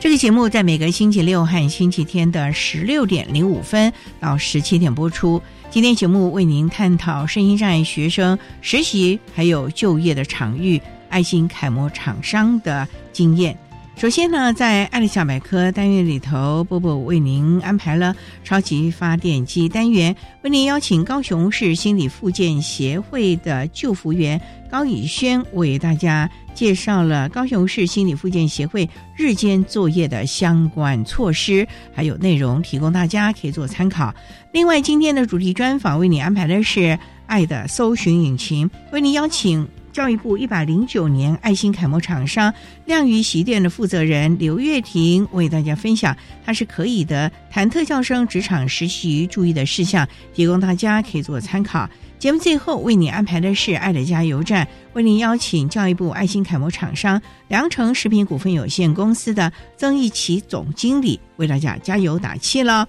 这个节目在每个星期六和星期天的十六点零五分到十七点播出。今天节目为您探讨身心障碍学生实习还有就业的场域，爱心楷模厂商的经验。首先呢，在爱的小百科单元里头，波波为您安排了超级发电机单元，为您邀请高雄市心理复健协会的救服员高以轩为大家介绍了高雄市心理复健协会日间作业的相关措施，还有内容，提供大家可以做参考。另外，今天的主题专访为你安排的是爱的搜寻引擎，为您邀请。教育部一百零九年爱心楷模厂商亮鱼席店的负责人刘月婷为大家分享，他是可以的谈特教生职场实习注意的事项，提供大家可以做参考。节目最后为你安排的是爱的加油站，为您邀请教育部爱心楷模厂商良城食品股份有限公司的曾义奇总经理为大家加油打气了。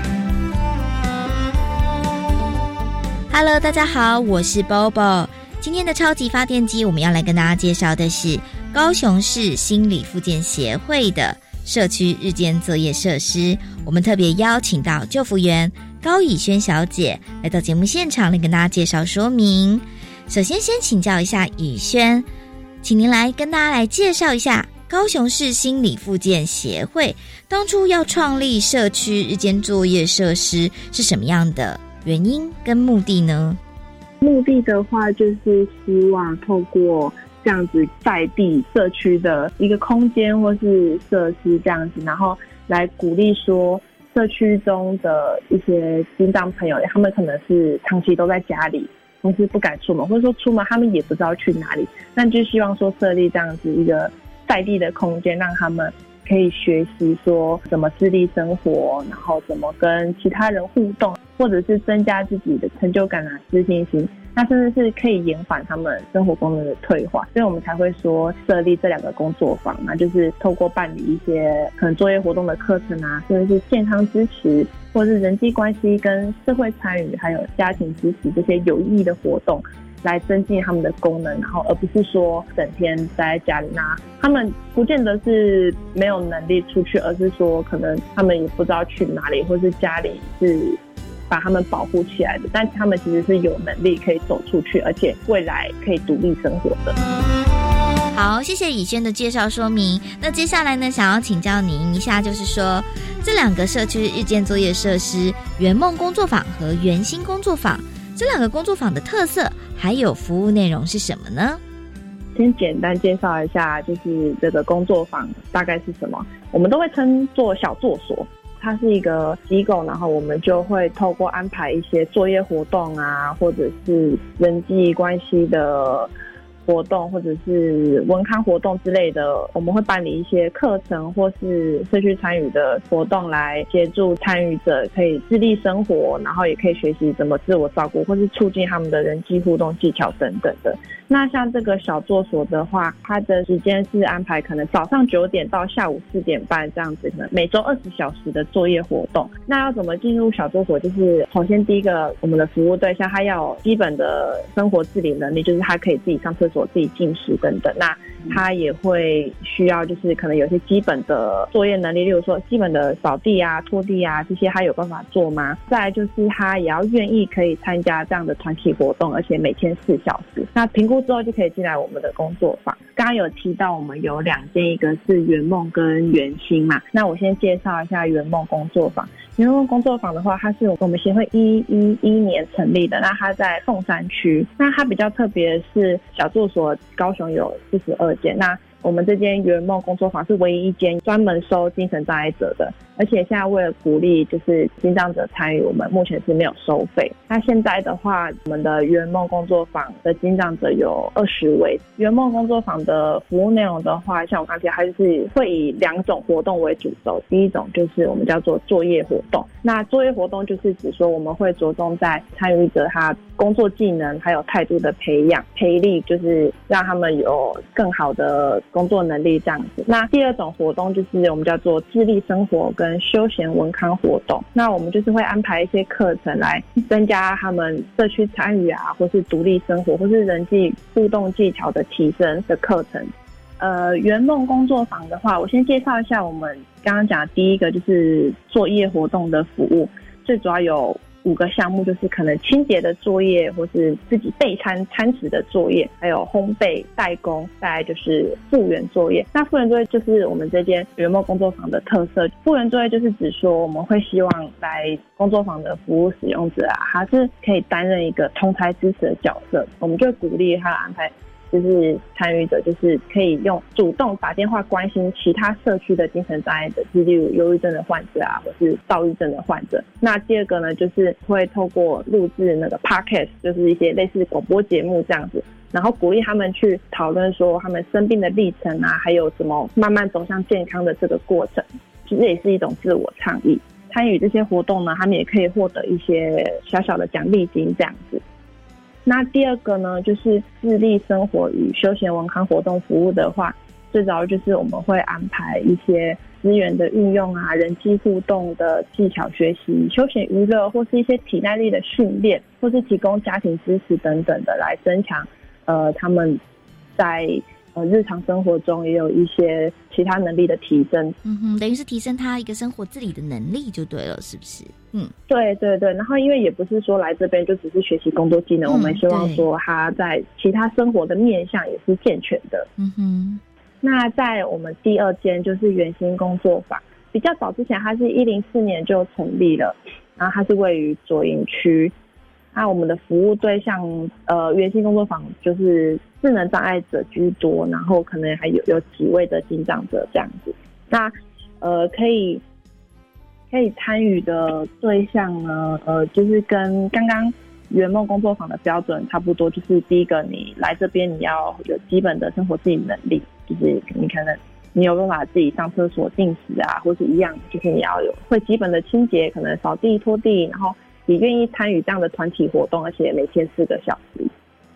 Hello，大家好，我是 Bobo。今天的超级发电机，我们要来跟大家介绍的是高雄市心理复健协会的社区日间作业设施。我们特别邀请到救辅员高以轩小姐来到节目现场来跟大家介绍说明。首先，先请教一下以轩，请您来跟大家来介绍一下高雄市心理复健协会当初要创立社区日间作业设施是什么样的？原因跟目的呢？目的的话，就是希望透过这样子在地社区的一个空间或是设施这样子，然后来鼓励说社区中的一些心脏朋友，他们可能是长期都在家里，同时不敢出门，或者说出门他们也不知道去哪里，那就希望说设立这样子一个在地的空间，让他们。可以学习说怎么自立生活，然后怎么跟其他人互动，或者是增加自己的成就感啊、自信心。那甚至是可以延缓他们生活功能的退化，所以我们才会说设立这两个工作坊那，就是透过办理一些可能作业活动的课程啊，甚至是健康支持，或者是人际关系跟社会参与，还有家庭支持这些有意义的活动。来增进他们的功能，然后而不是说整天待在家里。那他们不见得是没有能力出去，而是说可能他们也不知道去哪里，或是家里是把他们保护起来的。但他们其实是有能力可以走出去，而且未来可以独立生活的。好，谢谢以轩的介绍说明。那接下来呢，想要请教您一下，就是说这两个社区日间作业设施——圆梦工作坊和圆心工作坊，这两个工作坊的特色。还有服务内容是什么呢？先简单介绍一下，就是这个工作坊大概是什么。我们都会称作小作所，它是一个机构，然后我们就会透过安排一些作业活动啊，或者是人际关系的活动或者是文康活动之类的，我们会办理一些课程或是社区参与的活动，来协助参与者可以自立生活，然后也可以学习怎么自我照顾，或是促进他们的人际互动技巧等等的。那像这个小作所的话，它的时间是安排可能早上九点到下午四点半这样子，可能每周二十小时的作业活动。那要怎么进入小作所？就是首先第一个，我们的服务对象他要基本的生活自理能力，就是他可以自己上厕所、自己进食等等。那他也会需要就是可能有些基本的作业能力，例如说基本的扫地啊、拖地啊这些，他有办法做吗？再来就是他也要愿意可以参加这样的团体活动，而且每天四小时。那评估。之后就可以进来我们的工作坊。刚刚有提到我们有两间，一个是圆梦跟圆心嘛。那我先介绍一下圆梦工作坊。员工工作坊的话，它是我们协会一一一年成立的。那它在凤山区。那它比较特别是小住所，高雄有四十二间。那我们这间圆梦工作坊是唯一一间专门收精神障碍者的，而且现在为了鼓励就是心脏者参与，我们目前是没有收费。那现在的话，我们的圆梦工作坊的心脏者有二十位。圆梦工作坊的服务内容的话，像我刚才还是会以两种活动为主轴。第一种就是我们叫做作业活动，那作业活动就是指说我们会着重在参与者他工作技能还有态度的培养、培力，就是让他们有更好的。工作能力这样子，那第二种活动就是我们叫做智力生活跟休闲文康活动。那我们就是会安排一些课程来增加他们社区参与啊，或是独立生活，或是人际互动技巧的提升的课程。呃，圆梦工作坊的话，我先介绍一下我们刚刚讲的第一个就是作业活动的服务，最主要有。五个项目就是可能清洁的作业，或是自己备餐餐食的作业，还有烘焙代工，再来就是复原作业。那复原作业就是我们这间圆梦工作坊的特色。复原作业就是指说，我们会希望来工作坊的服务使用者啊，他是可以担任一个通台支持的角色，我们就鼓励他安排。就是参与者，就是可以用主动打电话关心其他社区的精神障碍者，就例如忧郁症的患者啊，或是躁郁症的患者。那第二个呢，就是会透过录制那个 podcast，就是一些类似广播节目这样子，然后鼓励他们去讨论说他们生病的历程啊，还有什么慢慢走向健康的这个过程，其实也是一种自我倡议。参与这些活动呢，他们也可以获得一些小小的奖励金这样子。那第二个呢，就是智力生活与休闲文康活动服务的话，最早就是我们会安排一些资源的运用啊，人际互动的技巧学习、休闲娱乐，或是一些体耐力的训练，或是提供家庭支持等等的，来增强呃他们在。呃，日常生活中也有一些其他能力的提升，嗯哼，等于是提升他一个生活自理的能力就对了，是不是？嗯，对对对。然后，因为也不是说来这边就只是学习工作技能，我们希望说他在其他生活的面向也是健全的。嗯哼。那在我们第二间就是圆心工作坊，比较早之前，它是一零四年就成立了，然后它是位于左营区。那我们的服务对象，呃，圆心工作坊就是智能障碍者居多，然后可能还有有几位的心脏者这样子。那呃，可以可以参与的对象呢，呃，就是跟刚刚圆梦工作坊的标准差不多，就是第一个，你来这边你要有基本的生活自理能力，就是你可能你有办法自己上厕所、进食啊，或是一样，就是你要有会基本的清洁，可能扫地、拖地，然后。也愿意参与这样的团体活动，而且每天四个小时。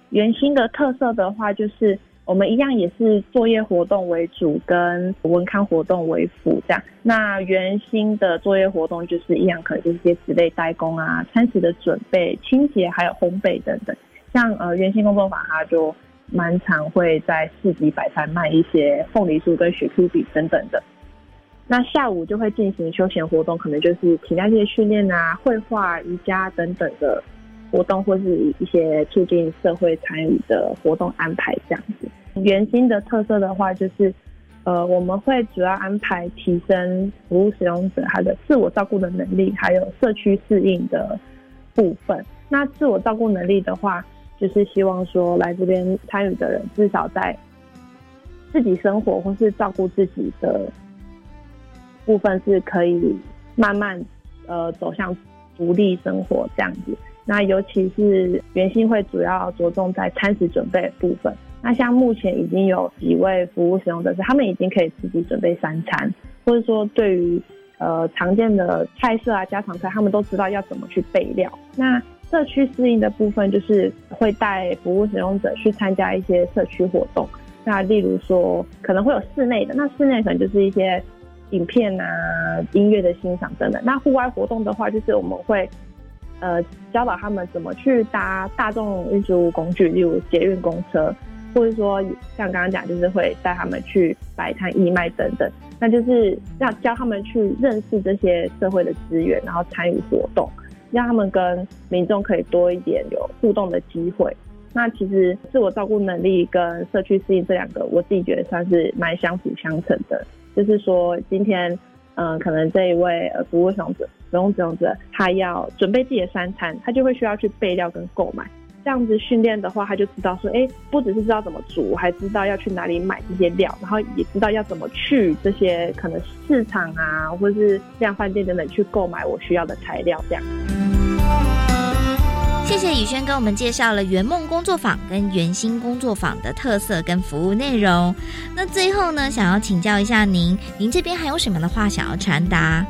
圆心的特色的话，就是我们一样也是作业活动为主，跟文康活动为辅。这样，那圆心的作业活动就是一样，可能就是些纸类代工啊、餐食的准备、清洁还有烘焙等等。像呃圆心工作坊，它就蛮常会在市集摆摊卖一些凤梨酥跟雪 Q 饼等等的。那下午就会进行休闲活动，可能就是体力些训练啊、绘画、瑜伽等等的活动，或是一些促进社会参与的活动安排这样子。圆心的特色的话，就是呃，我们会主要安排提升服务使用者他的自我照顾的能力，还有社区适应的部分。那自我照顾能力的话，就是希望说来这边参与的人，至少在自己生活或是照顾自己的。部分是可以慢慢呃走向独立生活这样子。那尤其是园心会主要着重在餐食准备部分。那像目前已经有几位服务使用者是，他们已经可以自己准备三餐，或者说对于呃常见的菜色啊、家常菜，他们都知道要怎么去备料。那社区适应的部分，就是会带服务使用者去参加一些社区活动。那例如说，可能会有室内的，那室内可能就是一些影片啊、音乐的欣赏等等。那户外活动的话，就是我们会呃教导他们怎么去搭大众运输工具，例如捷运、公车，或者说像刚刚讲，就是会带他们去摆摊义卖等等。那就是要教他们去认识这些社会的资源，然后参与活动，让他们跟民众可以多一点有互动的机会。那其实自我照顾能力跟社区适应这两个，我自己觉得算是蛮相辅相成的。就是说，今天，嗯，可能这一位呃服务使用者、服务使用者，他要准备自己的三餐，他就会需要去备料跟购买。这样子训练的话，他就知道说，哎，不只是知道怎么煮，还知道要去哪里买这些料，然后也知道要怎么去这些可能市场啊，或者是量饭店等等去购买我需要的材料，这样。谢谢宇轩跟我们介绍了圆梦工作坊跟圆心工作坊的特色跟服务内容。那最后呢，想要请教一下您，您这边还有什么的话想要传达？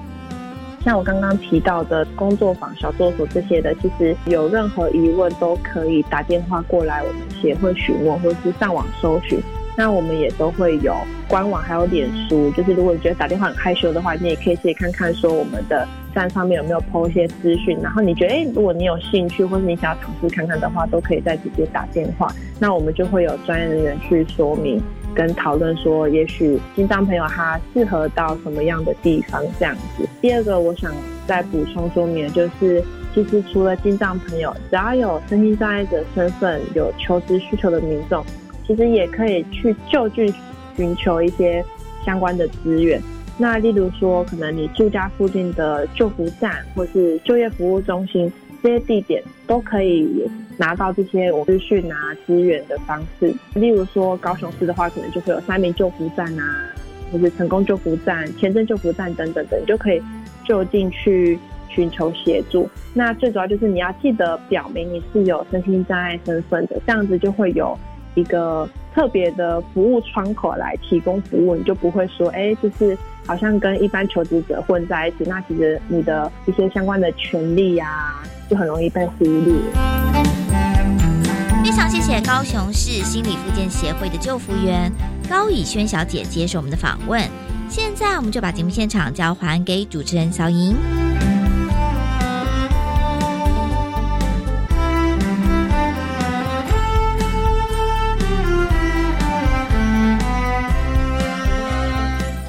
像我刚刚提到的工作坊、小作所这些的，其实有任何疑问都可以打电话过来我们协会询问，或是上网搜寻。那我们也都会有官网，还有脸书。就是如果你觉得打电话很害羞的话，你也可以去看看说我们的站上面有没有 PO 一些资讯。然后你觉得，哎，如果你有兴趣，或是你想要尝试看看的话，都可以再直接打电话。那我们就会有专业人员去说明跟讨论，说也许心脏朋友他适合到什么样的地方这样子。第二个，我想再补充说明，就是其实除了心脏朋友，只要有身心障碍者身份、有求职需求的民众。其实也可以去就近寻求一些相关的资源。那例如说，可能你住家附近的救扶站或是就业服务中心这些地点，都可以拿到这些资讯啊资源的方式。例如说，高雄市的话，可能就会有三明救扶站啊，或是成功救扶站、前镇救扶站等等等，你就可以就近去寻求协助。那最主要就是你要记得表明你是有身心障碍身份的，这样子就会有。一个特别的服务窗口来提供服务，你就不会说，哎，就是好像跟一般求职者混在一起，那其实你的一些相关的权利呀，就很容易被忽略。非常谢谢高雄市心理复健协会的救服员高以轩小姐接受我们的访问。现在我们就把节目现场交还给主持人小莹。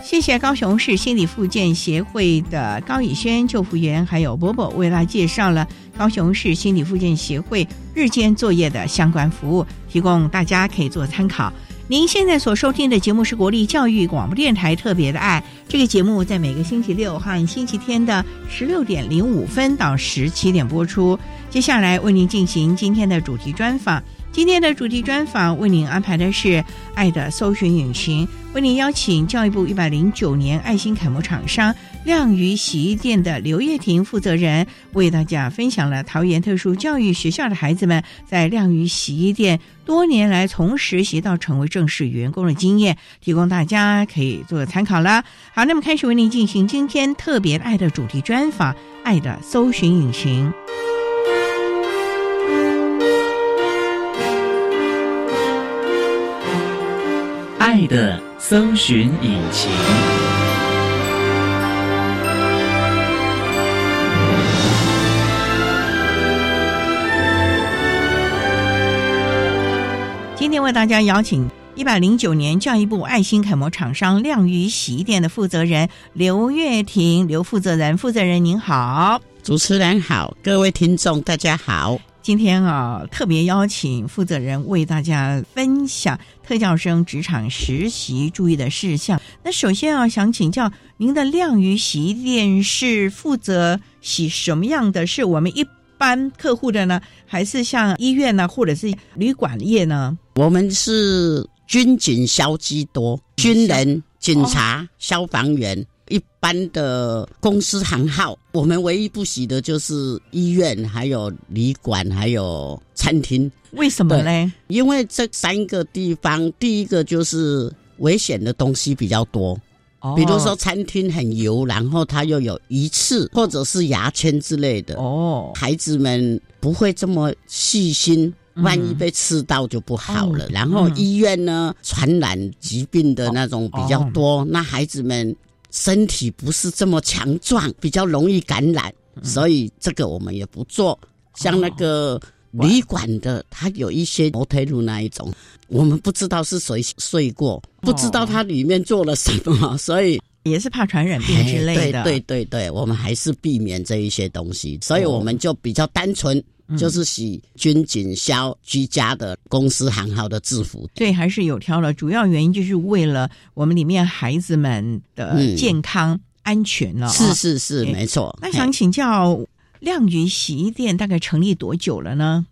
谢谢高雄市心理复健协会的高以轩救护员，还有伯伯为大家介绍了高雄市心理复健协会日间作业的相关服务，提供大家可以做参考。您现在所收听的节目是国立教育广播电台特别的爱，这个节目在每个星期六和星期天的十六点零五分到十七点播出。接下来为您进行今天的主题专访。今天的主题专访为您安排的是《爱的搜寻引擎》，为您邀请教育部一百零九年爱心楷模厂商亮宇洗衣店的刘叶婷负责人，为大家分享了桃园特殊教育学校的孩子们在亮宇洗衣店多年来从实习到成为正式员工的经验，提供大家可以做个参考啦。好，那么开始为您进行今天特别爱的主题专访，《爱的搜寻引擎》。爱的搜寻引擎。今天为大家邀请一百零九年教育部爱心楷模厂商亮宇洗衣店的负责人刘月婷，刘负责人，负责人您好，主持人好，各位听众大家好。今天啊，特别邀请负责人为大家分享特教生职场实习注意的事项。那首先啊，想请教您的亮宇洗衣店是负责洗什么样的？是我们一般客户的呢，还是像医院呢，或者是旅馆业呢？我们是军警消基多，军人、警察、消防员一般的公司行号，我们唯一不洗的就是医院、还有旅馆、还有餐厅。为什么呢？因为这三个地方，第一个就是危险的东西比较多，哦比如说餐厅很油，然后它又有鱼刺或者是牙签之类的，哦，孩子们不会这么细心。嗯万一被刺到就不好了。哦然后嗯医院呢，传染疾病的那种比较多，哦那孩子们身体不是这么强壮，比较容易感染，嗯。所以这个我们也不做。像那个旅馆的，它有一些摩天轮那一种，我们不知道是谁睡过，不知道它里面做了什么，所以也是怕传染病之类的。哎对对对对，我们还是避免这一些东西，所以我们就比较单纯，嗯就是洗军警消居家的公司行号的制服。对，还是有挑了。主要原因就是为了我们里面孩子们的嗯健康、安全了、啊。是是是，哎没错。那想请教亮宇洗衣店大概成立多久了呢？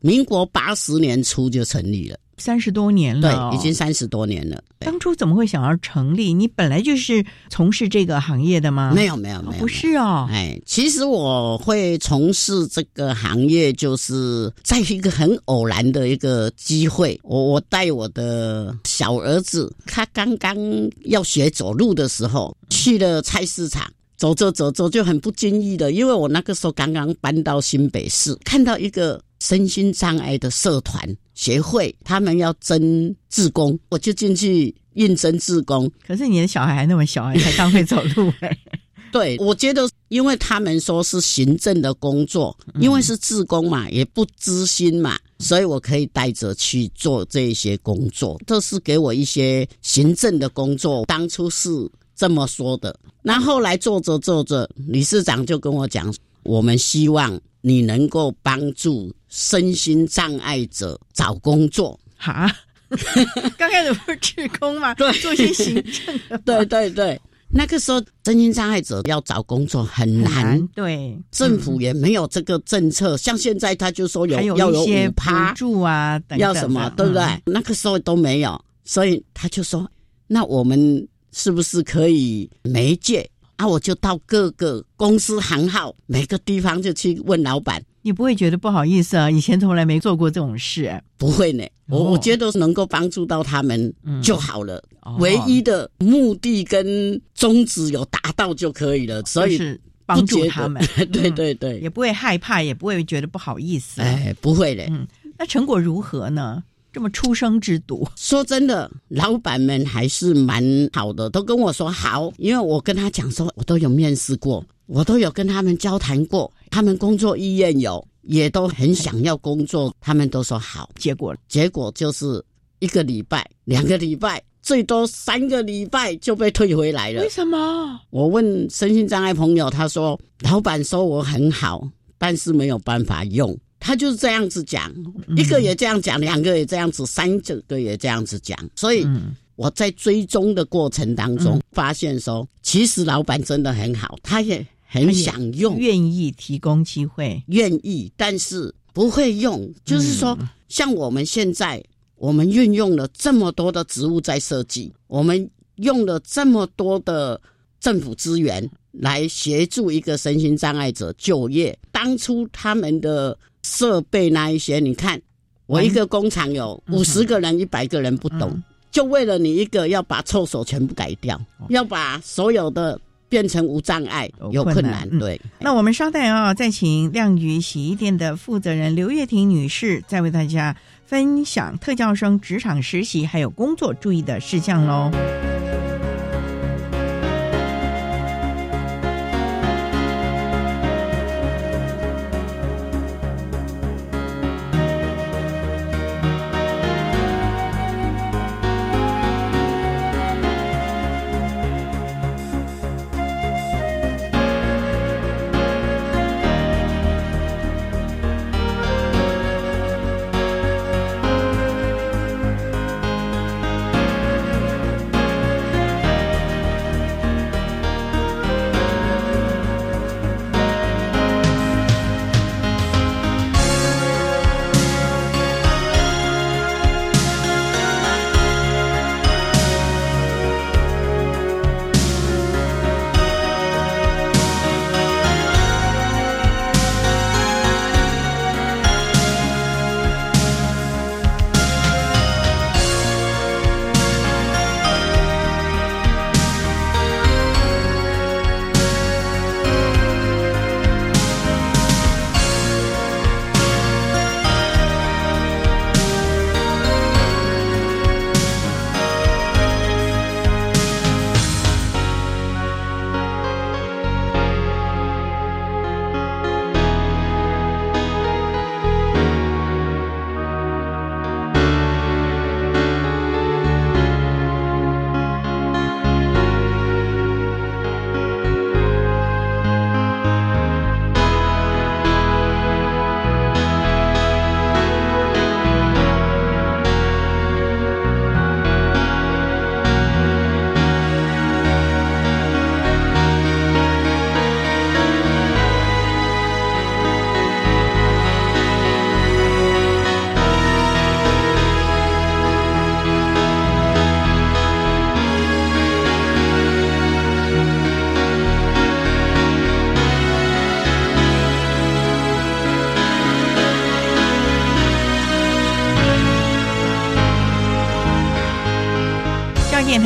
民国八十年初就成立了，三十多年了、哦，，已经三十多年了。当初怎么会想要成立？你本来就是从事这个行业的吗？没有没有没有，不是哦。哎，其实我会从事这个行业，就是在一个很偶然的一个机会，我我带我的小儿子，他刚刚要学走路的时候，去了菜市场。走着走着就很不经意的，因为我那个时候刚刚搬到新北市，看到一个身心障碍的社团协会，他们要征志工，我就进去应征志工。可是你的小孩还那么小，还才刚会走路哎。对，我觉得，因为他们说是行政的工作，因为是自工嘛，也不知心嘛，所以我可以带着去做这些工作。这是给我一些行政的工作，当初是这么说的。那后来做着做着，理事长就跟我讲，我们希望你能够帮助身心障碍者找工作。哈，刚开始不是志工吗？对做些行政的，对对对，那个时候身心障碍者要找工作很很难。对，政府也没有这个政策，像现在他就说有有要有一些五趴啊，等等要什么，对不对？嗯那个时候都没有，所以他就说，那我们是不是可以媒介啊？我就到各个公司行号，每个地方就去问老板。你不会觉得不好意思啊？以前从来没做过这种事、哎不会呢，我、哦我觉得能够帮助到他们嗯就好了。哦唯一的目的跟宗旨有达到就可以了，所以是帮助他们，对嗯对对，也不会害怕，也不会觉得不好意思。哎，不会嘞。嗯，那成果如何呢？这么出生之犊，说真的，老板们还是蛮好的，都跟我说好，因为我跟他讲说，我都有面试过，我都有跟他们交谈过，他们工作意愿有，也都很想要工作，他们都说好。结果结果就是一个礼拜、两个礼拜，最多三个礼拜就被退回来了为。什么？我问身心障碍朋友，他说老板说我很好，但是没有办法用。他就是这样子讲，一个也这样讲，两个也这样子，三个也这样子讲。所以嗯，我在追踪的过程当中嗯，发现说，其实老板真的很好，他也很想用，愿意提供机会，愿意，但是不会用。就是说，像我们现在，我们运用了这么多的植物在设计，我们用了这么多的政府资源来协助一个身心障碍者就业。当初他们的设备那一些，你看，我一个工厂有嗯五十个人、一百个人不懂，嗯。就为了你一个要把厕所全部改掉，要把所有的变成无障碍，有有困难，对。那我们稍待啊，再请亮宇洗衣店的负责人刘月婷女士，再为大家分享特教生职场实习还有工作注意的事项喽。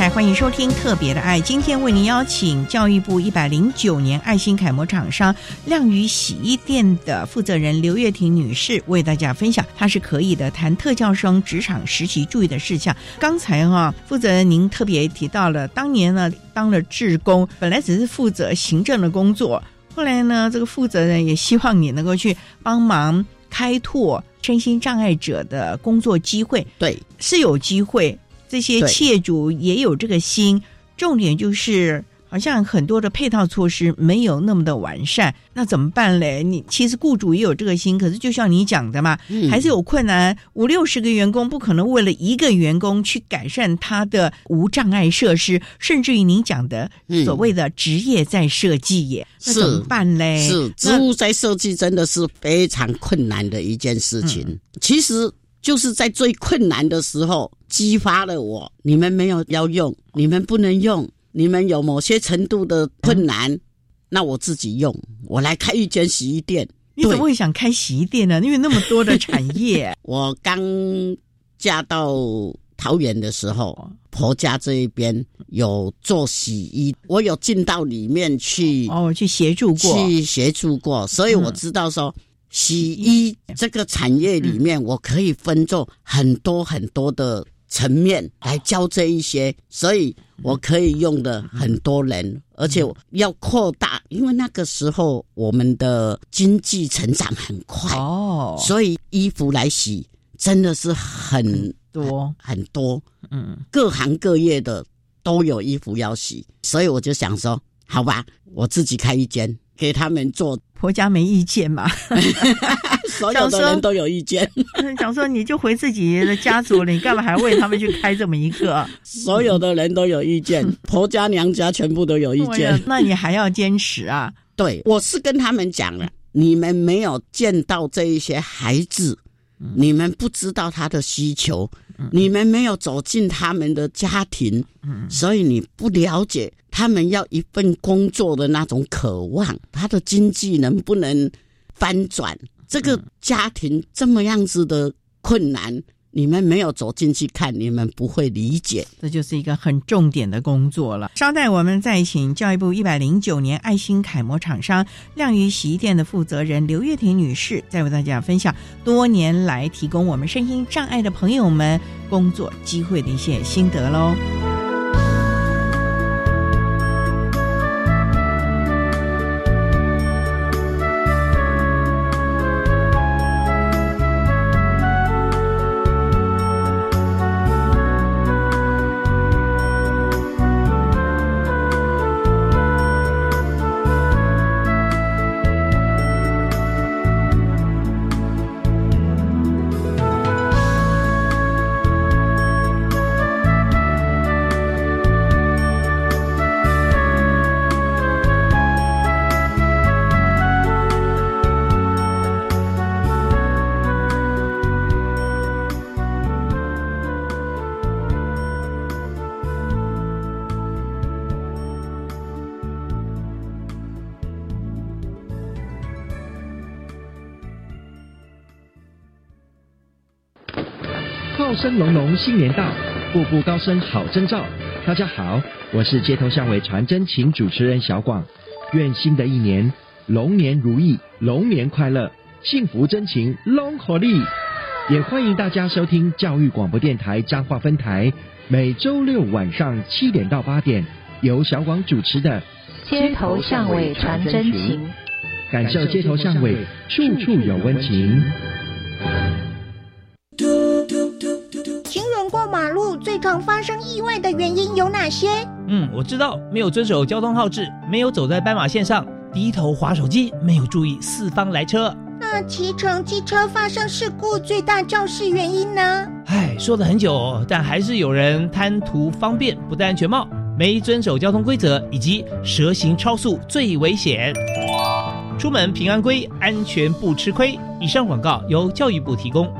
台，欢迎收听《特别的爱》。今天为您邀请教育部一百零九年爱心楷模厂商亮宇洗衣店的负责人刘月婷女士，为大家分享她是可以的谈特教生职场实习注意的事项。刚才哈负责人您特别提到了，当年呢当了志工，本来只是负责行政的工作，后来呢这个负责人也希望你能够去帮忙开拓身心障碍者的工作机会，对，是有机会。这些企业主也有这个心，重点就是好像很多的配套措施没有那么的完善，那怎么办嘞？你其实雇主也有这个心，可是就像你讲的嘛，还是有困难。五六十个员工不可能为了一个员工去改善他的无障碍设施，甚至于您讲的所谓的职业在设计耶，那怎么办嘞？是职务在设计真的是非常困难的一件事情。其实。就是在最困难的时候激发了我。你们没有要用，你们不能用，你们有某些程度的困难，那我自己用，我来开一间洗衣店。你怎么会想开洗衣店呢？因为那么多的产业。我刚嫁到桃园的时候，婆家这一边有做洗衣，我有进到里面去哦，去协助过，去协助过，所以我知道说。洗衣这个产业里面，我可以分做很多很多的层面来教这一些，所以我可以用的很多人，而且要扩大，因为那个时候我们的经济成长很快哦，所以衣服来洗真的是很多。很多，嗯，各行各业的都有衣服要洗，所以我就想说，好吧，我自己开一间。给他们做，婆家没意见嘛？所有的人都有意见。想说你就回自己的家族了，你干嘛还为他们去开这么一个？所有的人都有意见，婆家娘家全部都有意见。那你还要坚持啊？对，我是跟他们讲了，你们没有见到这一些孩子，你们不知道他的需求。你们没有走进他们的家庭，所以你不了解他们要一份工作的那种渴望，他的经济能不能翻转？这个家庭这么样子的困难。你们没有走进去看，你们不会理解。这就是一个很重点的工作了。稍待，我们再请教育部一百零九年爱心楷模厂商亮宇洗衣店的负责人刘月婷女士，再为大家分享多年来提供我们身心障碍的朋友们工作机会的一些心得喽。新年到，步步高升好征兆。大家好，我是街头巷尾传真情主持人小广。愿新的一年龙年如意，龙年快乐，幸福真情龙活力。也欢迎大家收听教育广播电台彰化分台，每周六晚上七点到八点，由小广主持的街头巷尾传真情，感受街头巷尾处处有温情。最常发生意外的原因有哪些？嗯，我知道，没有遵守交通号志，没有走在斑马线上，低头划手机，没有注意四方来车。那骑乘机车发生事故最大肇事原因呢？唉，说了很久，但还是有人贪图方便，不戴安全帽，没遵守交通规则，以及蛇行超速最危险。出门平安归，安全不吃亏。以上广告由教育部提供。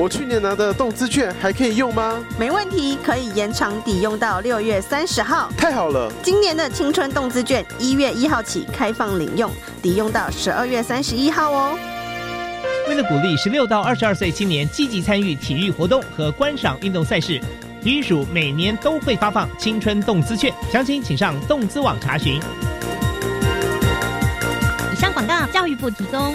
我去年拿的动资券还可以用吗？没问题，可以延长抵用到六月三十号。太好了！今年的青春动资券一月一号起开放领用，抵用到十二月三十一号哦。为了鼓励十六到二十二岁青年积极参与体育活动和观赏运动赛事，体育署每年都会发放青春动资券，详情请上动资网查询。以上广告，教育部提供。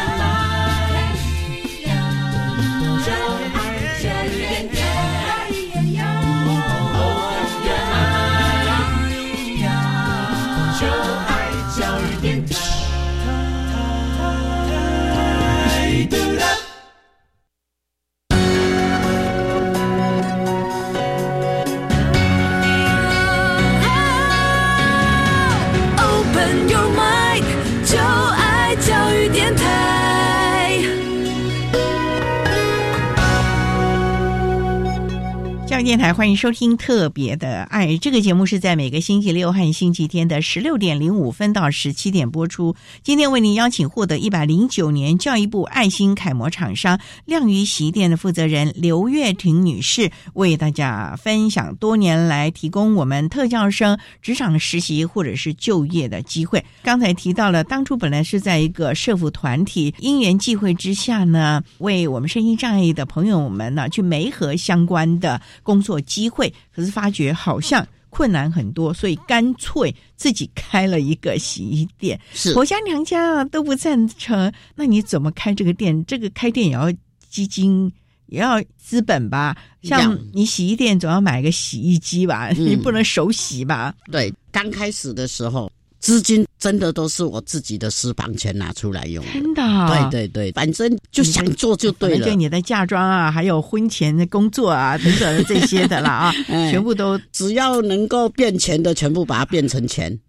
电台欢迎收听《特别的爱》这个节目，是在每个星期六和星期天的十六点零五分到十七点播出。今天为您邀请获得一百零九年教育部爱心楷模厂商亮鱼洗衣店的负责人刘月婷女士，为大家分享多年来提供我们特教生职场实习或者是就业的机会。刚才提到了，当初本来是在一个社服团体因缘际会之下呢，为我们身心障碍的朋友们呢去媒合相关的。工作机会，可是发觉好像困难很多，所以干脆自己开了一个洗衣店。是婆家娘家都不赞成，那你怎么开这个店？这个开店也要基金，也要资本吧？像你洗衣店总要买个洗衣机吧？你不能手洗吧？对，刚开始的时候。资金真的都是我自己的私房钱拿出来用，真的。对对对，反正就想做就对了。对你的嫁妆啊，还有婚前的工作啊等等的这些的啦啊，全部都只要能够变钱的，全部把它变成钱，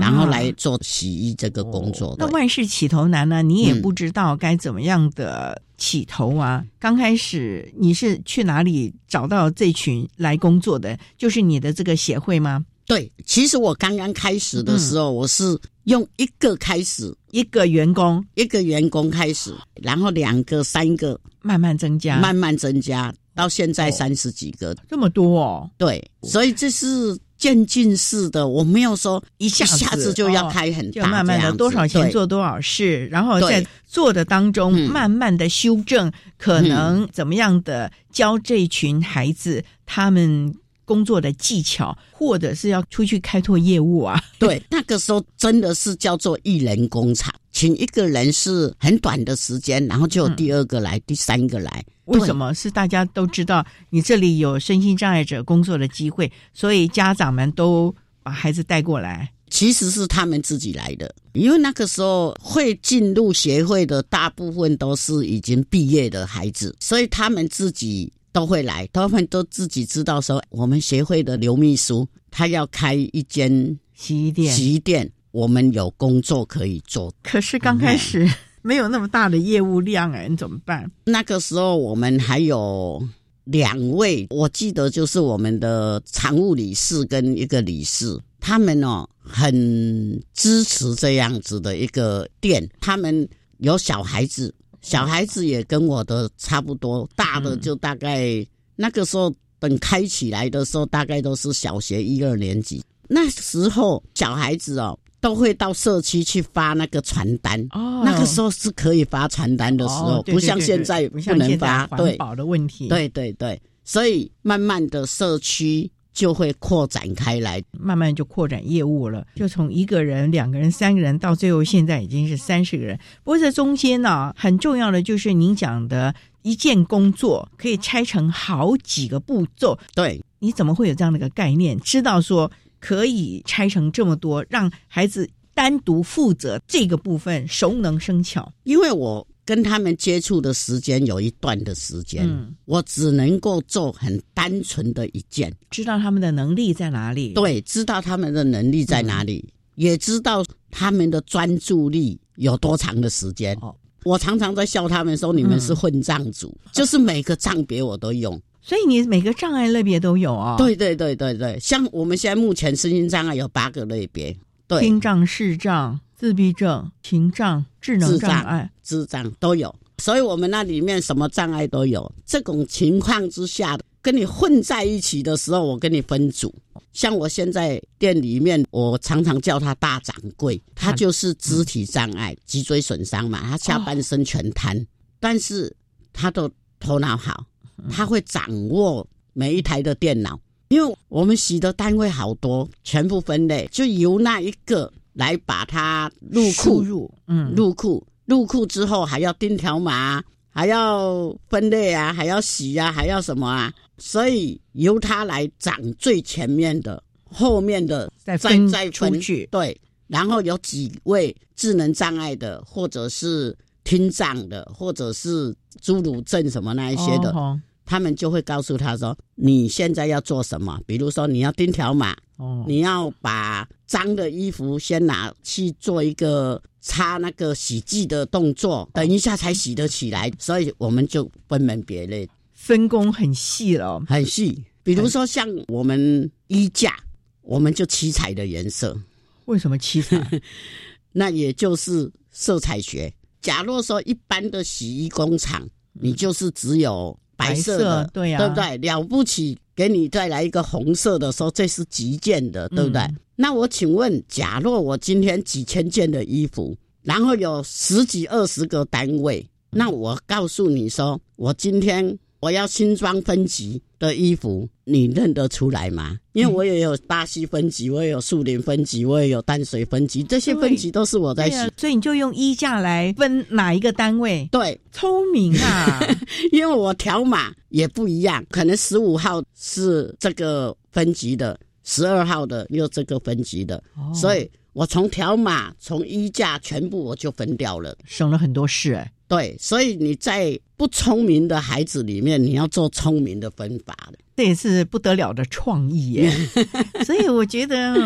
然后来做洗衣这个工作。那万事起头难呢，你也不知道该怎么样的起头啊。刚开始你是去哪里找到这群来工作的？就是你的这个协会吗？对，其实我刚刚开始的时候，我是用一个开始，一个员工，一个员工开始，然后两个、三个，慢慢增加，慢慢增加，到现在三十几个，这么多哦。对，所以这是渐进式的，我没有说一下下子就要开很大，就慢慢的多少钱做多少事，然后在做的当中慢慢的修正，可能怎么样的教这群孩子他们。工作的技巧，或者是要出去开拓业务啊？对，那个时候真的是叫做一人工厂，请一个人是很短的时间，然后就有第二个来，第三个来。为什么？是大家都知道你这里有身心障碍者工作的机会，所以家长们都把孩子带过来。其实是他们自己来的，因为那个时候会进入协会的大部分都是已经毕业的孩子，所以他们自己。都会来，他们都自己知道说，我们协会的刘秘书他要开一间洗衣店，洗衣店，我们有工作可以做。可是刚开始 没有那么大的业务量哎，你怎么办？那个时候我们还有两位，我记得就是我们的常务理事跟一个理事，他们哦很支持这样子的一个店，他们有小孩子。小孩子也跟我的差不多，大的就大概那个时候等开起来的时候，大概都是小学一二年级。那时候小孩子哦，都会到社区去发那个传单。哦，那个时候是可以发传单的时候，不像现在不能发。环保的问题。对对对，所以慢慢的社区。就会扩展开来，慢慢就扩展业务了，就从一个人、两个人、三个人，到最后现在已经是三十个人。不过这中间呢，很重要的就是您讲的一件工作可以拆成好几个步骤。对，你怎么会有这样的一个概念？知道说可以拆成这么多，让孩子单独负责这个部分，熟能生巧。因为我。跟他们接触的时间有一段的时间，我只能够做很单纯的一件，知道他们的能力在哪里。对，知道他们的能力在哪里，也知道他们的专注力有多长的时间。我常常在笑他们说：“你们是混账组，就是每个账别我都用。”所以你每个障碍类别都有啊？对对对对对，像我们现在目前身心障碍有八个类别，听障、视障。自闭症、情障、智能障碍、智障都有，所以我们那里面什么障碍都有。这种情况之下，跟你混在一起的时候，我跟你分组。像我现在店里面，我常常叫他大掌柜，他就是肢体障碍、脊椎损伤嘛，他下半身全瘫，但是他的头脑好，他会掌握每一台的电脑。因为我们洗的单位好多，全部分类，就由那一个来把它入库，入嗯入库，入库之后还要钉条码，还要分类啊，还要洗啊，还要什么啊？所以由他来掌最前面的，后面的再分再出去。对，然后有几位智能障碍的，或者是听障的，或者是侏儒症什么那一些的。哦他们就会告诉他说：“你现在要做什么？比如说，你要钉条码，哦，你要把脏的衣服先拿去做一个擦那个洗剂的动作，等一下才洗得起来。所以我们就分门别类，分工很细了，很细。比如说，像我们衣架，我们就七彩的颜色。为什么七彩？那也就是色彩学。假若说一般的洗衣工厂，你就是只有。”白色的，对呀、啊，对不对？了不起，给你再来一个红色的，说这是极件的，对不对？嗯、那我请问，假若我今天几千件的衣服，然后有十几二十个单位，那我告诉你说，我今天我要新装分级的衣服，你认得出来吗？因为我也有巴西分级，我也有树林分级，我也有淡水分级，这些分级都是我在洗，啊、所以你就用衣架来分哪一个单位？对，聪明啊！因为我条码也不一样，可能十五号是这个分级的，十二号的又这个分级的，哦、所以我从条码、从衣架全部我就分掉了，省了很多事哎。对，所以你在不聪明的孩子里面，你要做聪明的分法的，这也是不得了的创意耶。所以我觉得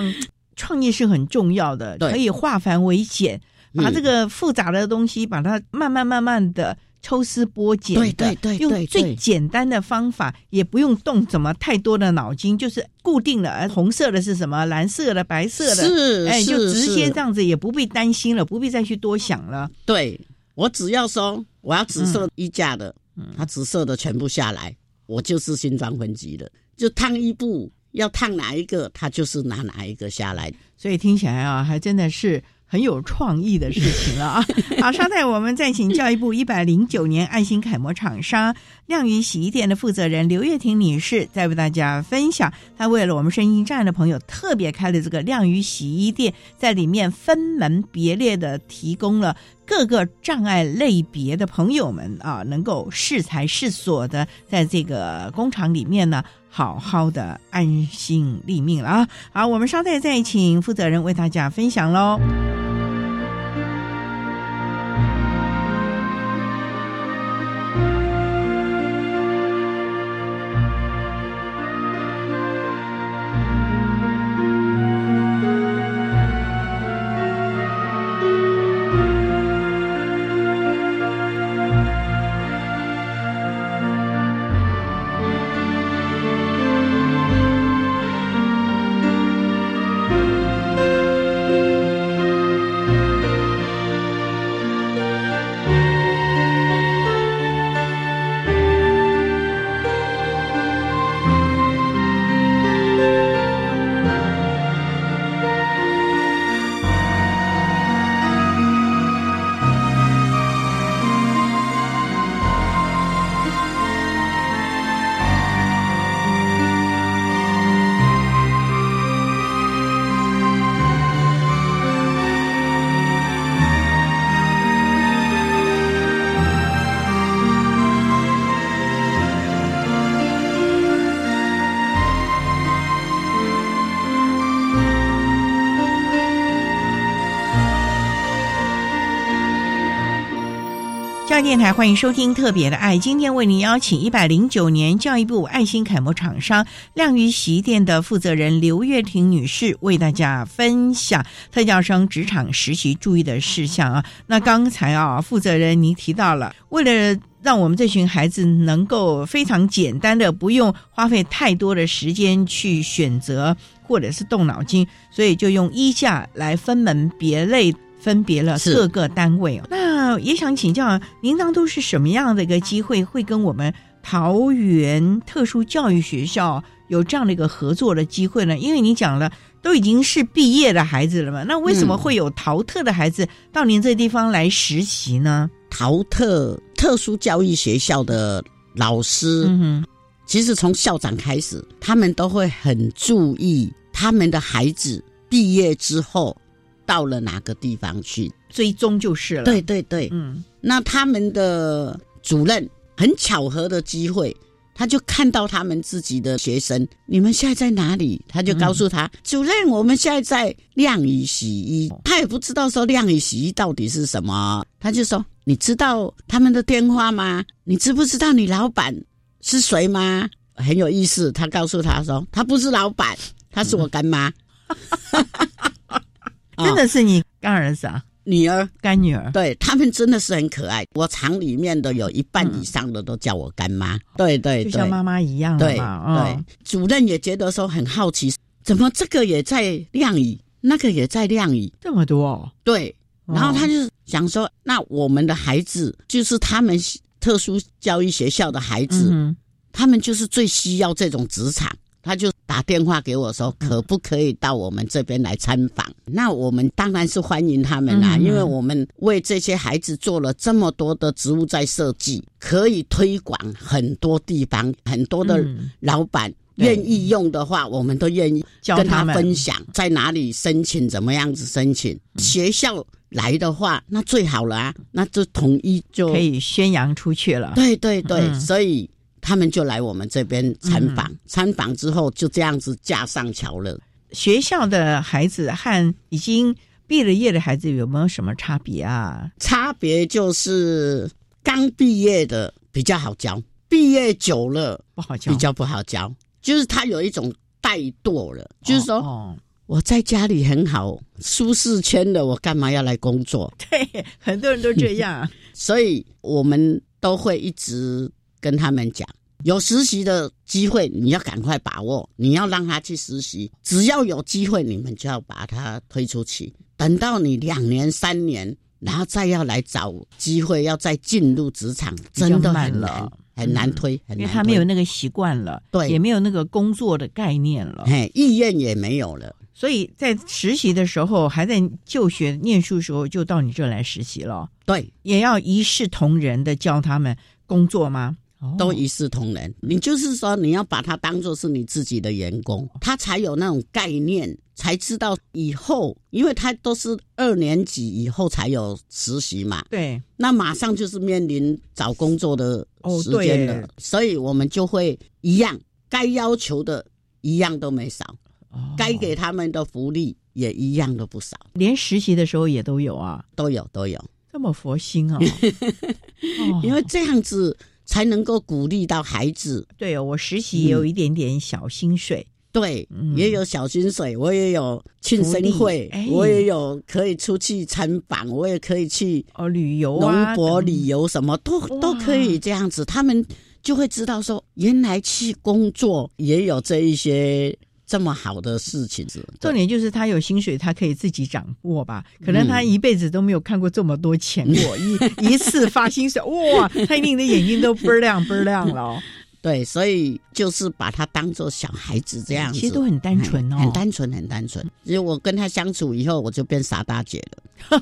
创意是很重要的，可以化繁为简，把这个复杂的东西，把它慢慢慢慢的抽丝剥茧，对对对，用最简单的方法，也不用动怎么太多的脑筋，就是固定了，红色的是什么，蓝色的、白色的，是，哎，就直接这样子，也不必担心了，不必再去多想了，对。我只要说我要紫色衣架的，嗯，它紫色的全部下来，我就是新装分级的。就烫衣布要烫哪一个，它就是拿哪一个下来。所以听起来啊，还真的是很有创意的事情了啊！好，稍待我们再请教育部一百零九年爱心楷模厂商亮宇洗衣店的负责人刘月婷女士，再为大家分享，她为了我们声音站的朋友特别开了这个亮宇洗衣店，在里面分门别类的提供了。各个障碍类别的朋友们啊，能够适才适所的在这个工厂里面呢，好好的安心立命了啊！好，我们稍待再请负责人为大家分享喽。电台欢迎收听《特别的爱》，今天为您邀请一百零九年教育部爱心楷模厂商亮宇洗衣店的负责人刘月婷女士为大家分享特教生职场实习注意的事项啊。那刚才啊，负责人您提到了，为了让我们这群孩子能够非常简单的，不用花费太多的时间去选择或者是动脑筋，所以就用衣架来分门别类分别了是各个单位哦。那也想请教您，当初是什么样的一个机会，会跟我们桃园特殊教育学校有这样的一个合作的机会呢？因为你讲了，都已经是毕业的孩子了嘛，那为什么嗯会有桃特的孩子到您这地方来实习呢？桃特特殊教育学校的老师，嗯哼，其实从校长开始，他们都会很注意他们的孩子毕业之后到了哪个地方去。追踪就是了。对，对对，嗯，那他们的主任很巧合的机会，他就看到他们自己的学生，你们现在在哪里？他就告诉他、主任，我们现在在晾衣洗衣。他也不知道说晾衣洗衣到底是什么，他就说：“你知道他们的电话吗？你知不知道你老板是谁吗？”很有意思，他告诉他说：“他不是老板，他是我干妈。真的是你干儿子啊，女儿、干女儿。对他们真的是很可爱。我厂里面的有一半以上的都叫我干妈。对对对，就像妈妈一样的对嘛。对嗯，主任也觉得说很好奇，怎么这个也在晾衣，那个也在晾衣？这么多哦。对，哦然后他就想说，那我们的孩子就是他们特殊教育学校的孩子，嗯他们就是最需要这种职场。他就打电话给我说，可不可以到我们这边来参访？那我们当然是欢迎他们啦、嗯。因为我们为这些孩子做了这么多的植物在设计，可以推广很多地方，很多的嗯。老板对。愿意用的话，我们都愿意跟他们。分享在哪里申请，怎么样子申请。学校来的话，那最好了啊，那就统一就可以宣扬出去了。对对对，嗯。所以他们就来我们这边参访，参访之后就这样子架上桥了。学校的孩子和已经毕了业的孩子有没有什么差别啊？差别就是刚毕业的比较好教，毕业久了不好教比较不好教，就是他有一种怠惰了，就是说。哦，我在家里很好，舒适圈的，我干嘛要来工作？对，很多人都这样。所以我们都会一直跟他们讲，有实习的机会，你要赶快把握，你要让他去实习。只要有机会，你们就要把他推出去。等到你两年、三年，然后再要来找机会，要再进入职场，真的很慢了难，很难推，很难推。因为他没有那个习惯了，对也没有那个工作的概念了，嘿，意愿也没有了。所以在实习的时候，还在就学念书的时候，就到你这来实习了，对，也要一视同仁的教他们工作吗？哦。都一视同仁。你就是说，你要把他当做是你自己的员工，他才有那种概念，才知道以后，因为他都是二年级以后才有实习嘛，对，那马上就是面临找工作的哦时间了，对。所以我们就会一样，该要求的一样都没少，哦。该给他们的福利也一样都不少，连实习的时候也都有啊，都有都有，这么佛心啊。哦。因为这样子才能够鼓励到孩子。对哦，我实习也有一点点小薪水，对，嗯。也有小薪水，我也有庆生会，我也有可以出去参访，我也可以去哦，旅游农博旅游什么都都可以这样子，他们就会知道说，原来去工作也有这一些这么好的事情。重点就是他有薪水，他可以自己掌握吧？可能嗯他一辈子都没有看过这么多钱过，一一次发薪水，哇，他一定的眼睛都倍儿亮倍儿亮了哦。对，所以就是把他当做小孩子这样子，其实都很单纯哦很单纯，很单纯。其实我跟他相处以后，我就变傻大姐了。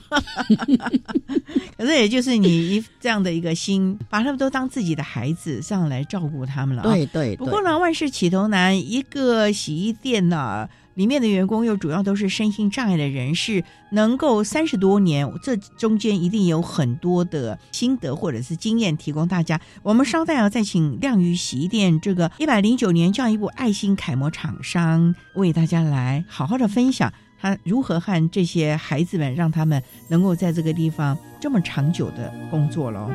可是也就是你 一这样的一个心，把他们都当自己的孩子，这样来照顾他们了、对对不过呢，万事起头难，一个洗衣店呢、里面的员工又主要都是身心障碍的人士，能够三十多年，这中间一定有很多的心得或者是经验提供大家。我们稍待要再请亮宇洗衣店这个一百零九年教育部爱心楷模厂商为大家来好好的分享。他如何和这些孩子们，让他们能够在这个地方这么长久的工作喽？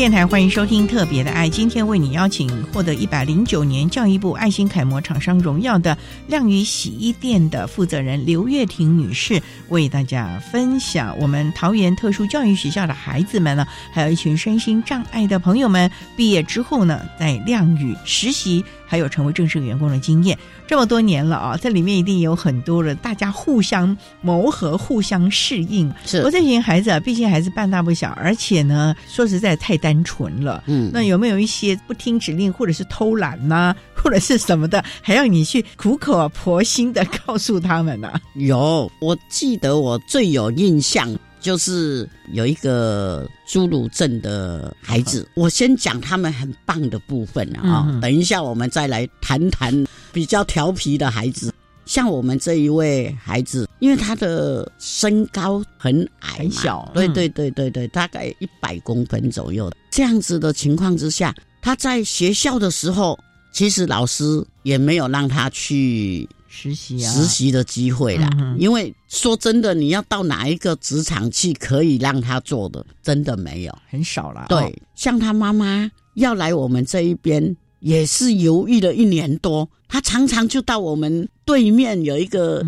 电台欢迎收听《特别的爱》，今天为你邀请获得一百零九年教育部爱心楷模厂商荣耀的亮宇洗衣店的负责人刘月婷女士，为大家分享我们桃园特殊教育学校的孩子们呢，还有一群身心障碍的朋友们，毕业之后呢，在亮宇实习。还有成为正式员工的经验，这么多年了啊，在里面一定有很多人大家互相磨合、互相适应。是，我这群孩子啊，毕竟还是半大不小，而且呢，说实在太单纯了。嗯，那有没有一些不听指令，或者是偷懒呐，或者是什么的，还要你去苦口婆心的告诉他们呢？有，我记得我最有印象。就是有一个侏儒症的孩子，我先讲他们很棒的部分啊，等一下我们再来谈谈比较调皮的孩子。像我们这一位孩子，因为他的身高很矮，很小，对对对对对，大概一百公分左右。这样子的情况之下，他在学校的时候，其实老师也没有让他去。实习啊，实习的机会啦。因为说真的，你要到哪一个职场去可以让他做的，真的没有，很少了。对，像他妈妈要来我们这一边，也是犹豫了一年多。他常常就到我们对面有一个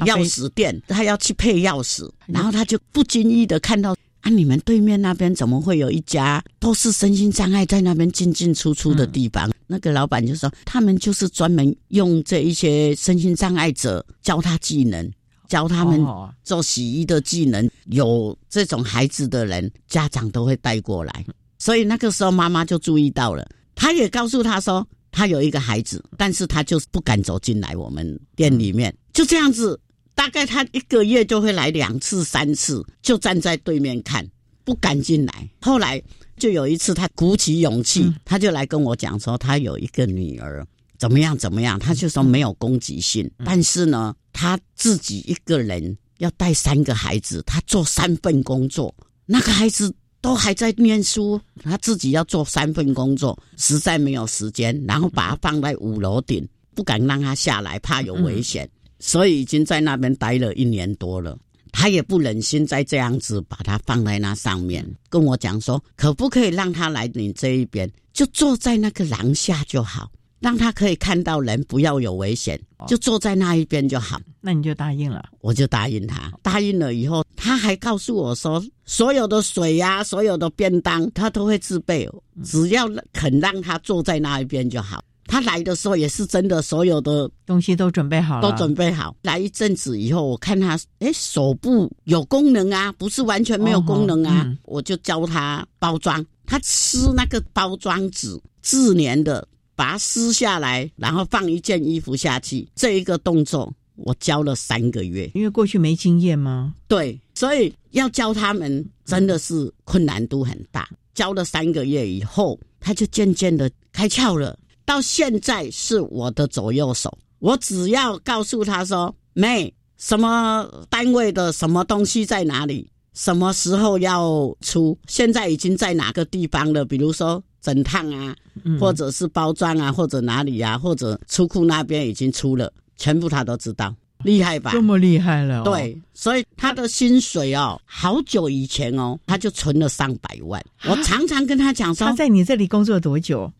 钥匙店，他要去配钥匙，然后他就不经意的看到。啊！你们对面那边怎么会有一家都是身心障碍在那边进进出出的地方？那个老板就说，他们就是专门用这一些身心障碍者教他技能，教他们做洗衣的技能。有这种孩子的人，家长都会带过来。所以那个时候妈妈就注意到了，她也告诉他说，他有一个孩子，但是他就是不敢走进来我们店里面，就这样子。大概他一个月就会来两次、三次，就站在对面看，不敢进来。后来就有一次，他鼓起勇气，他就来跟我讲说，他有一个女儿，怎么样怎么样。他就说没有攻击性，但是呢，他自己一个人要带三个孩子，他做三份工作。那个孩子都还在念书，他自己要做三份工作，实在没有时间，然后把他放在五楼顶，不敢让他下来，怕有危险。所以已经在那边待了一年多了，他也不忍心再这样子把它放在那上面，跟我讲说，可不可以让他来你这一边，就坐在那个廊下就好，让他可以看到人，不要有危险，就坐在那一边就好。那你就答应了，我就答应他。答应了以后，他还告诉我说，所有的水呀，所有的便当，他都会自备，只要肯让他坐在那一边就好。他来的时候也是真的，所有的东西都准备好了，都准备好。来一阵子以后，我看他，哎，手部有功能啊，不是完全没有功能啊。我就教他包装，他撕那个包装纸，自粘的，把它撕下来，然后放一件衣服下去。这一个动作，我教了三个月，因为过去没经验吗？对，所以要教他们真的是困难度很大。教了三个月以后，他就渐渐的开窍了。到现在是我的左右手，我只要告诉他说：“妹，什么单位的什么东西在哪里，什么时候要出，现在已经在哪个地方了？比如说整烫啊，或者是包装啊，或者哪里啊，或者出库那边已经出了，全部他都知道，厉害吧？这么厉害了？对，所以他的薪水哦，好久以前哦，他就存了上百万。我常常跟他讲说，他在你这里工作多久？”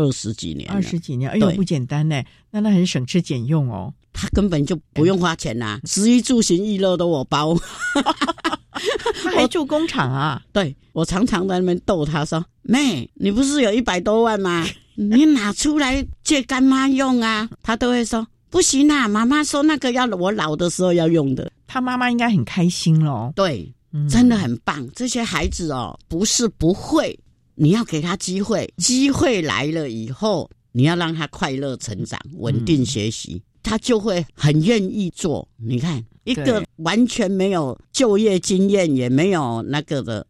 二十几年，二十几年，哎呦，不简单呢。那他很省吃俭用哦，他根本就不用花钱呐，食衣住行娱乐都我包。他还住工厂啊？对，我常常在那边逗他说：“妹，你不是有一百多万吗？你拿出来借干妈用啊？”他都会说：“不行啊，妈妈说那个要我老的时候要用的。”他妈妈应该很开心喽。对，真的很棒。这些孩子哦，不是不会。你要给他机会，机会来了以后，你要让他快乐成长、稳定学习，他就会很愿意做。你看，一个完全没有就业经验，也没有那个的，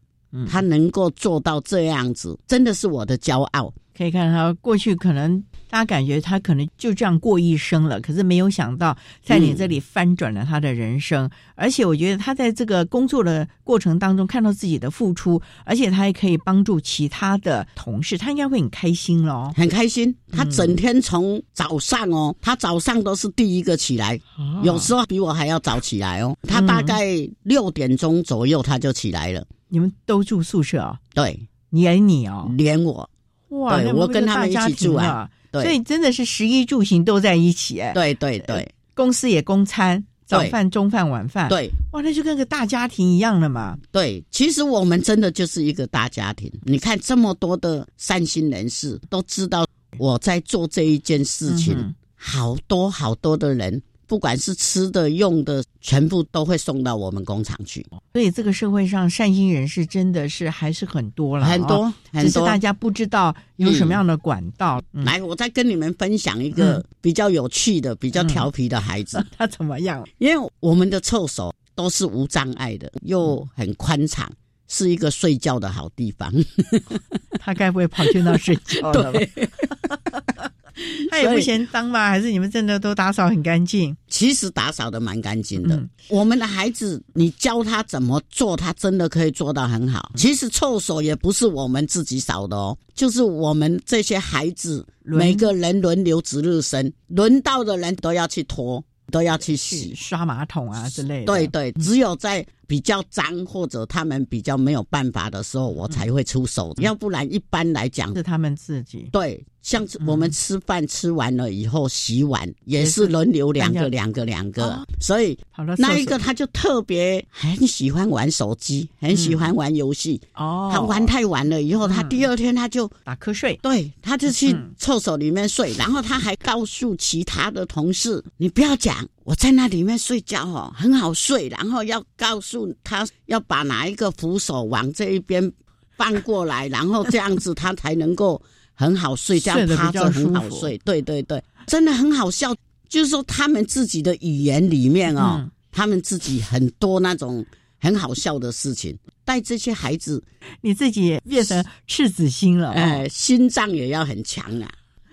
他能够做到这样子，真的是我的骄傲。可以看他过去可能。大家感觉他可能就这样过一生了，可是没有想到在你这里翻转了他的人生。而且我觉得他在这个工作的过程当中看到自己的付出，而且他还可以帮助其他的同事，他应该会很开心咯。很开心，他整天从早上哦，他早上都是第一个起来，有时候比我还要早起来哦。他大概六点钟左右他就起来了。你们都住宿舍啊？对。连你哦，连我，哇，对我跟他们一起住啊所以真的是食衣住行都在一起，哎，对对对。公司也供餐，早饭、中饭、晚饭，，对。哇，那就跟个大家庭一样了嘛。对，其实我们真的就是一个大家庭。你看这么多的善心人士都知道我在做这一件事情，嗯好多好多的人，不管是吃的用的，全部都会送到我们工厂去。所以这个社会上善心人士真的是还是很多了，很多哦很多只是大家不知道有什么样的管道。嗯来，我再跟你们分享一个嗯比较有趣的、比较调皮的孩子。他怎么样？因为我们的厕所都是无障碍的，又很宽敞，是一个睡觉的好地方。他该不会跑去那睡觉了吧？对 他也不嫌脏吧？还是你们真的都打扫很干净？其实打扫的蛮干净的。嗯我们的孩子，你教他怎么做，他真的可以做到很好。其实厕所也不是我们自己扫的哦，就是我们这些孩子每个人轮流值日生，轮到的人都要去拖，都要去洗。刷马桶啊之类的。对对，只有在比较脏或者他们比较没有办法的时候，我才会出手。要不然一般来讲是他们自己。对，像我们吃饭吃完了以后洗碗，也是轮流两个两个。两个，所以那一个他就特别很喜欢玩手机，很喜欢玩游戏。哦，他玩太晚了以后，他第二天他就打瞌睡。对，他就去嗯。厕所里面睡，然后他还告诉其他的同事：“你不要讲，我在那里面睡觉哦，很好睡。”然后要告诉他要把哪一个扶手往这一边放过来，然后这样子他才能够很好睡，这样趴着很好睡。对对对，真的很好笑。就是说他们自己的语言里面哦，嗯。他们自己很多那种很好笑的事情，带这些孩子，你自己也变成赤子心了、哦。哎、心脏也要很强啊，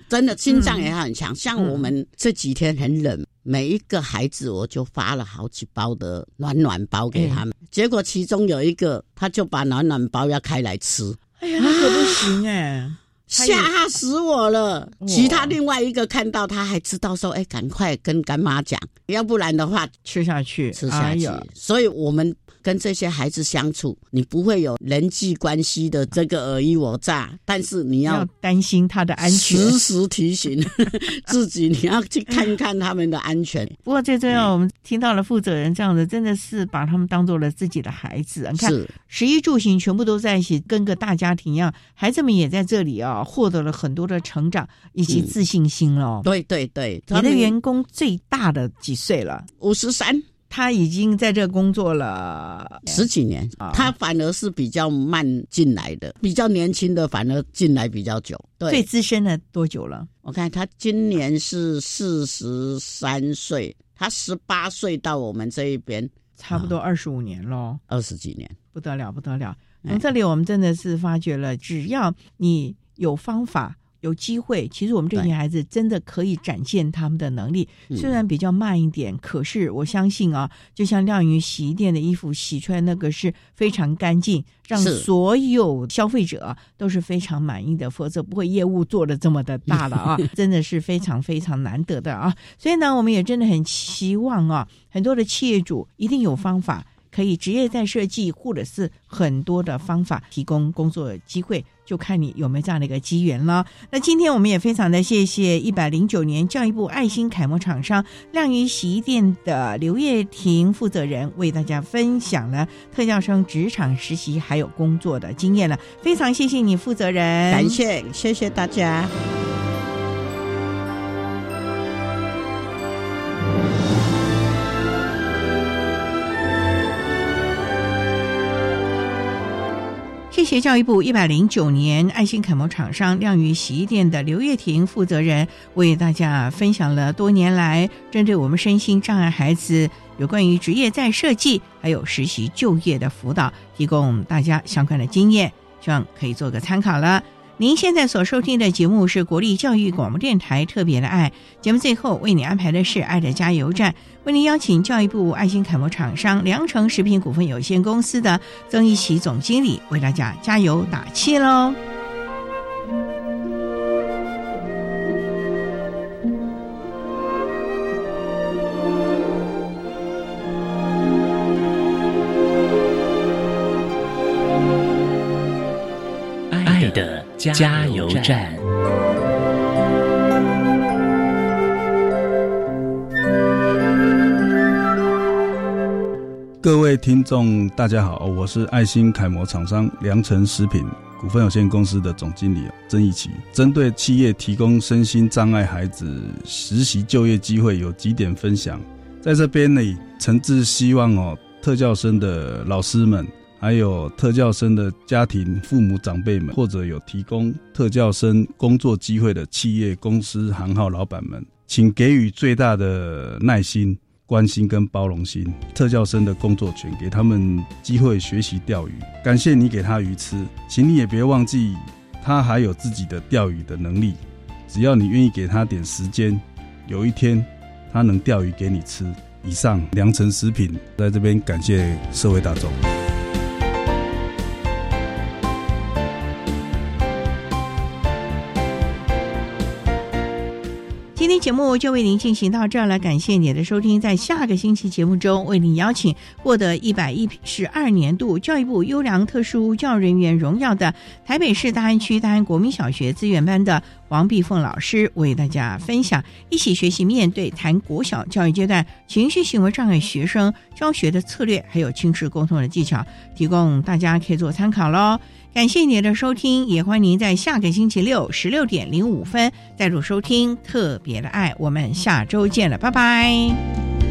真的心脏也要很强。像我们这几天很冷，每一个孩子我就发了好几包的暖暖包给他们，结果其中有一个他就把暖暖包要开来吃，哎呀，那可不行哎、吓死我了！其他另外一个看到他还知道说，哎，赶快跟干妈讲，要不然的话吃下去，吃下去。哎所以我们跟这些孩子相处，你不会有人际关系的这个尔虞我诈，但是你要要担心他的安全。时时提醒 自己，你要去看看他们的安全。不过最重要，我们听到了负责人这样的，真的是把他们当做了自己的孩子。你看，衣住行全部都在一起，跟个大家庭一样，孩子们也在这里啊，获得了很多的成长以及自信心了。对对对，你的员工最大的几岁了？五十三，他已经在这工作了十几年啊，他反而是比较慢进来的，比较年轻的反而进来比较久。对最，资深的多久了？我看他今年是四十三岁，他十八岁到我们这一边差不多二十五年喽，二十几年。不得了，不得了。哎从这里我们真的是发觉了，只要你有方法。有机会，其实我们这群孩子真的可以展现他们的能力，嗯虽然比较慢一点，可是我相信啊，就像亮云洗衣店的衣服洗出来那个是非常干净，让所有消费者啊都是非常满意的，否则不会业务做的这么的大了啊，真的是非常非常难得的啊。所以呢，我们也真的很期望啊，很多的企业主一定有方法。可以职业再设计，或者是很多的方法提供工作机会，就看你有没有这样的一个机缘了。那今天我们也非常的谢谢一百零九年教育部爱心楷模厂商亮鱼洗衣店的刘叶婷负责人为大家分享了特教生职场实习还有工作的经验了，非常谢谢你负责人，感谢谢谢大家。谢教育部一百零九年爱心楷模厂商亮鱼洗衣店的刘月婷负责人，为大家分享了多年来针对我们身心障碍孩子有关于职业再设计还有实习就业的辅导，提供大家相关的经验，希望可以做个参考了。您现在所收听的节目是国立教育广播电台特别的爱节目，最后为你安排的是爱的加油站，为您邀请教育部爱心楷模厂商良诚食品股份有限公司的曾一奇总经理为大家加油打气喽。加油站。各位听众，大家好，我是爱心楷模厂商良辰食品股份有限公司的总经理曾义奇。针对企业提供身心障碍孩子实习就业机会，有几点分享。在这边呢，诚挚希望哦，特教生的老师们，还有特教生的家庭父母长辈们，或者有提供特教生工作机会的企业公司行号老板们，请给予最大的耐心。关心跟包容心，特教生的工作权，给他们机会学习钓鱼。感谢你给他鱼吃，请你也别忘记，他还有自己的钓鱼的能力。只要你愿意给他点时间，有一天他能钓鱼给你吃。以上良辰食品在这边感谢社会大众。节目就为您进行到这儿了，感谢您的收听。在下个星期节目中，为您邀请获得一百一十二年度教育部优良特殊教育人员荣耀的台北市大安区大安国民小学资源班的王碧凤老师，为大家分享一起学习面对谈国小教育阶段情绪行为障碍学生教学的策略，还有亲子沟通的技巧，提供大家可以做参考喽。感谢您的收听，也欢迎您在下个星期六十六点零五分再度收听特别的爱。我们下周见了，拜拜。